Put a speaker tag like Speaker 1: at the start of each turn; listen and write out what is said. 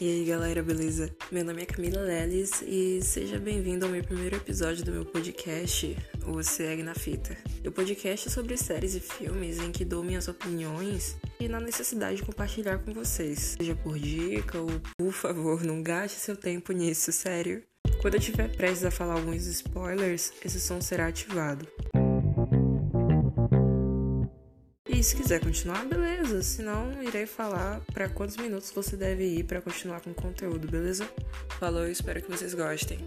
Speaker 1: E aí galera, beleza? Meu nome é Camila Lelis e seja bem-vindo ao meu primeiro episódio do meu podcast, O Segue na Fita. O podcast é sobre séries e filmes em que dou minhas opiniões e na necessidade de compartilhar com vocês, seja por dica ou por favor, não gaste seu tempo nisso, sério. Quando eu estiver prestes a falar alguns spoilers, esse som será ativado. E se quiser continuar, beleza. Senão, irei falar para quantos minutos você deve ir para continuar com o conteúdo, beleza? Falou, espero que vocês gostem.